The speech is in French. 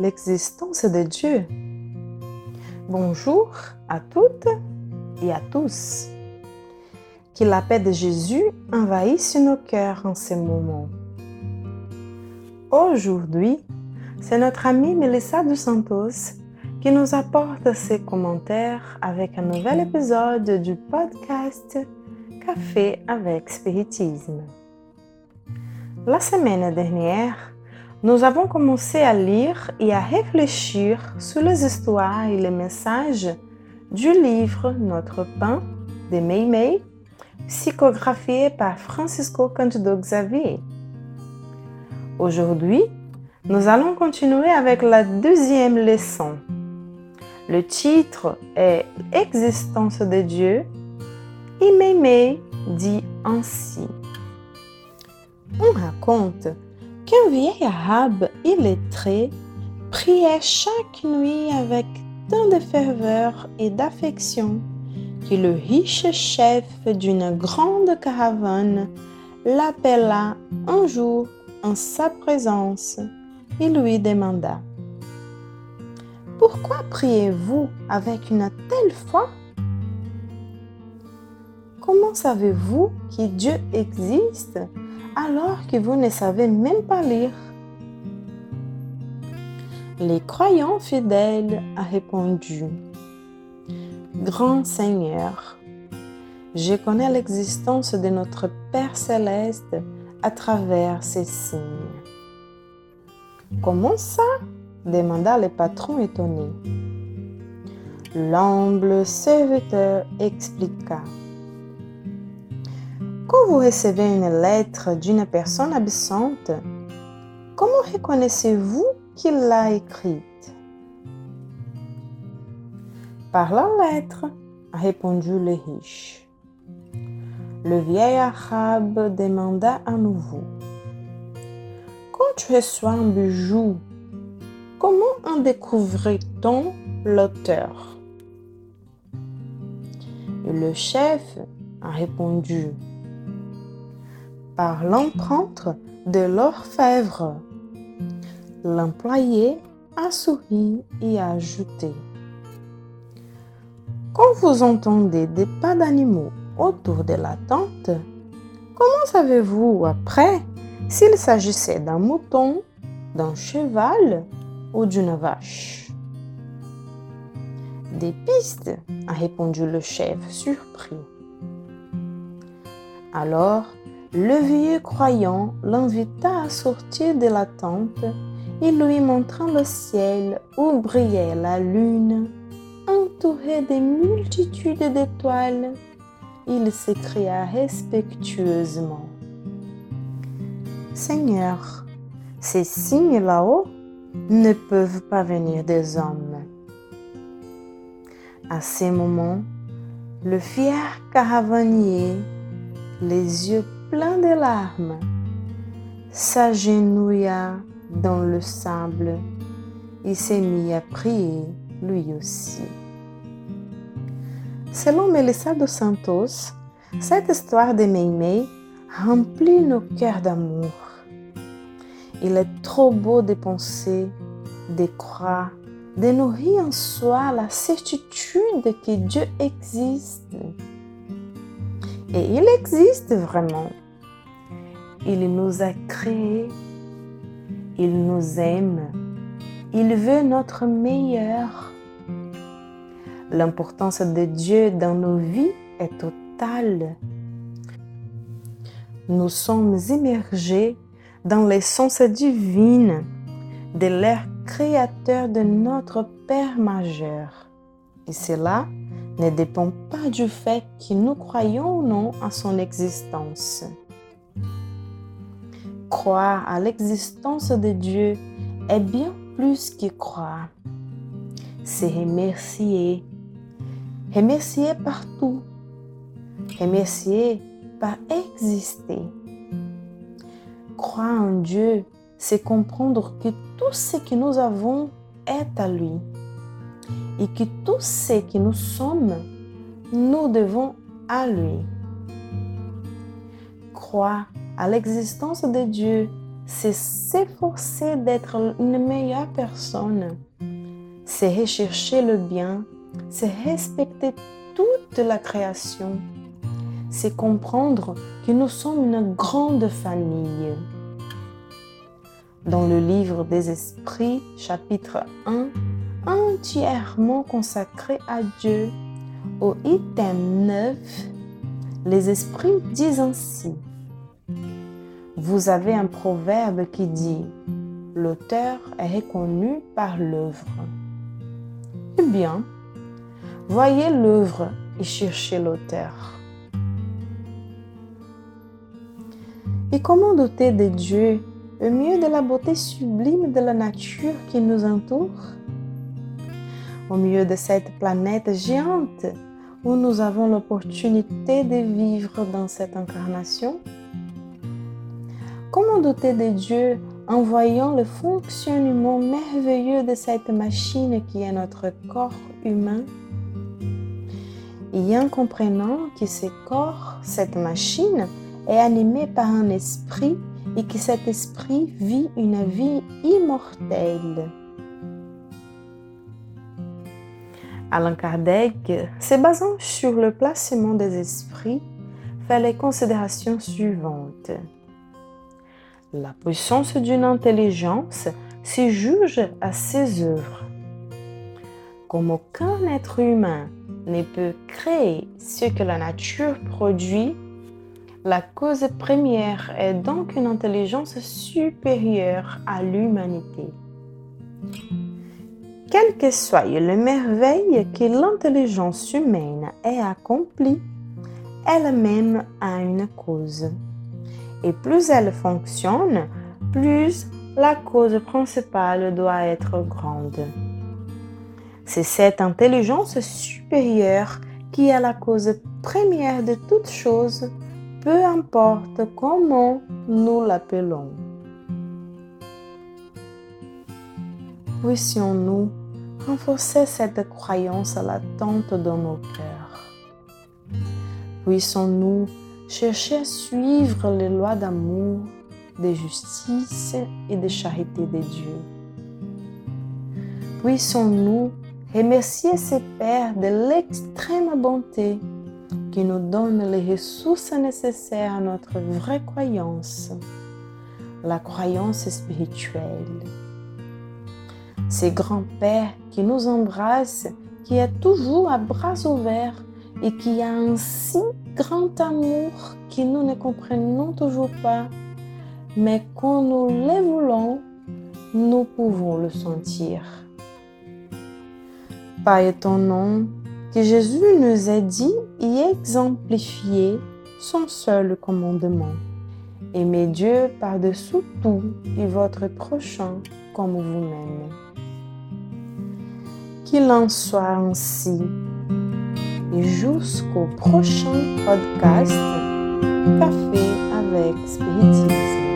l'existence de Dieu Bonjour à toutes et à tous. Que la paix de Jésus envahisse nos cœurs en ce moment. Aujourd'hui, c'est notre amie Melissa dos Santos qui nous apporte ses commentaires avec un nouvel épisode du podcast Café avec Spiritisme. La semaine dernière, nous avons commencé à lire et à réfléchir sur les histoires et les messages du livre Notre pain de Mei Mei, psychographié par Francisco Candido Xavier. Aujourd'hui, nous allons continuer avec la deuxième leçon. Le titre est Existence de Dieu et Mei Mei dit ainsi. On raconte qu'un vieil arabe illettré priait chaque nuit avec tant de ferveur et d'affection que le riche chef d'une grande caravane l'appela un jour en sa présence et lui demanda Pourquoi priez-vous avec une telle foi? Comment savez-vous que Dieu existe? Alors que vous ne savez même pas lire Les croyants fidèles a répondu, Grand Seigneur, je connais l'existence de notre Père céleste à travers ces signes. Comment ça? demanda le patron étonné. L'humble serviteur expliqua. Quand vous recevez une lettre d'une personne absente, comment reconnaissez-vous qu'il l'a écrite? Par la lettre, a répondu le riche. Le vieil arabe demanda à nouveau. Quand tu reçois un bijou, comment en découvre-t-on l'auteur? Le chef a répondu par l'empreinte de l'orfèvre. L'employé a souri et a ajouté. Quand vous entendez des pas d'animaux autour de la tente, comment savez-vous après s'il s'agissait d'un mouton, d'un cheval ou d'une vache? Des pistes, a répondu le chef surpris. Alors, le vieux croyant l'invita à sortir de la tente et lui montrant le ciel où brillait la lune, entourée de multitudes d'étoiles, il s'écria respectueusement. Seigneur, ces signes là-haut ne peuvent pas venir des hommes. À ces moments, le fier caravanier, les yeux plein de larmes, s'agenouilla dans le sable et s'est mis à prier lui aussi. Selon Melissa dos Santos, cette histoire de Meimei remplit nos cœurs d'amour. Il est trop beau de penser, de croire, de nourrir en soi la certitude que Dieu existe et il existe vraiment. Il nous a créés. Il nous aime. Il veut notre meilleur. L'importance de Dieu dans nos vies est totale. Nous sommes immergés dans l'essence divine de l'air créateur de notre Père majeur. Et cela ne dépend pas du fait que nous croyons ou non à son existence. Croire à l'existence de Dieu est bien plus que croire. C'est remercier. Remercier partout. Remercier par exister. Croire en Dieu, c'est comprendre que tout ce que nous avons est à lui et que tout ce que nous sommes, nous devons à lui. Croire à l'existence de Dieu, c'est s'efforcer d'être une meilleure personne. C'est rechercher le bien, c'est respecter toute la création. C'est comprendre que nous sommes une grande famille. Dans le livre des esprits, chapitre 1, entièrement consacré à Dieu, au item 9, les esprits disent ainsi. Vous avez un proverbe qui dit L'auteur est reconnu par l'œuvre. Eh bien, voyez l'œuvre et cherchez l'auteur. Et comment doter de Dieu au mieux de la beauté sublime de la nature qui nous entoure? Au milieu de cette planète géante où nous avons l'opportunité de vivre dans cette incarnation Comment doter de Dieu en voyant le fonctionnement merveilleux de cette machine qui est notre corps humain? Et en comprenant que ce corps, cette machine, est animé par un esprit et que cet esprit vit une vie immortelle. Alain Kardec, se basant sur le placement des esprits, fait les considérations suivantes. La puissance d'une intelligence se juge à ses œuvres. Comme aucun être humain ne peut créer ce que la nature produit, la cause première est donc une intelligence supérieure à l'humanité. Quelle que soit le merveille que l'intelligence humaine ait accomplie, elle-même a une cause. Et plus elle fonctionne, plus la cause principale doit être grande. C'est cette intelligence supérieure qui est la cause première de toute chose, peu importe comment nous l'appelons. Puissions-nous renforcer cette croyance latente dans nos cœurs. Puissons-nous chercher à suivre les lois d'amour, de justice et de charité de Dieu. Puissons-nous remercier ces Pères de l'extrême bonté qui nous donne les ressources nécessaires à notre vraie croyance, la croyance spirituelle. Ces grands-pères qui nous embrassent, qui est toujours à bras ouverts et qui a un si grand amour que nous ne comprenons toujours pas, mais quand nous le voulons, nous pouvons le sentir. Pas étonnant que Jésus nous ait dit et exemplifié son seul commandement. Aimez Dieu par-dessous tout et votre prochain comme vous-même. Qu'il en soit ainsi et jusqu'au prochain podcast Café avec Spiritisme.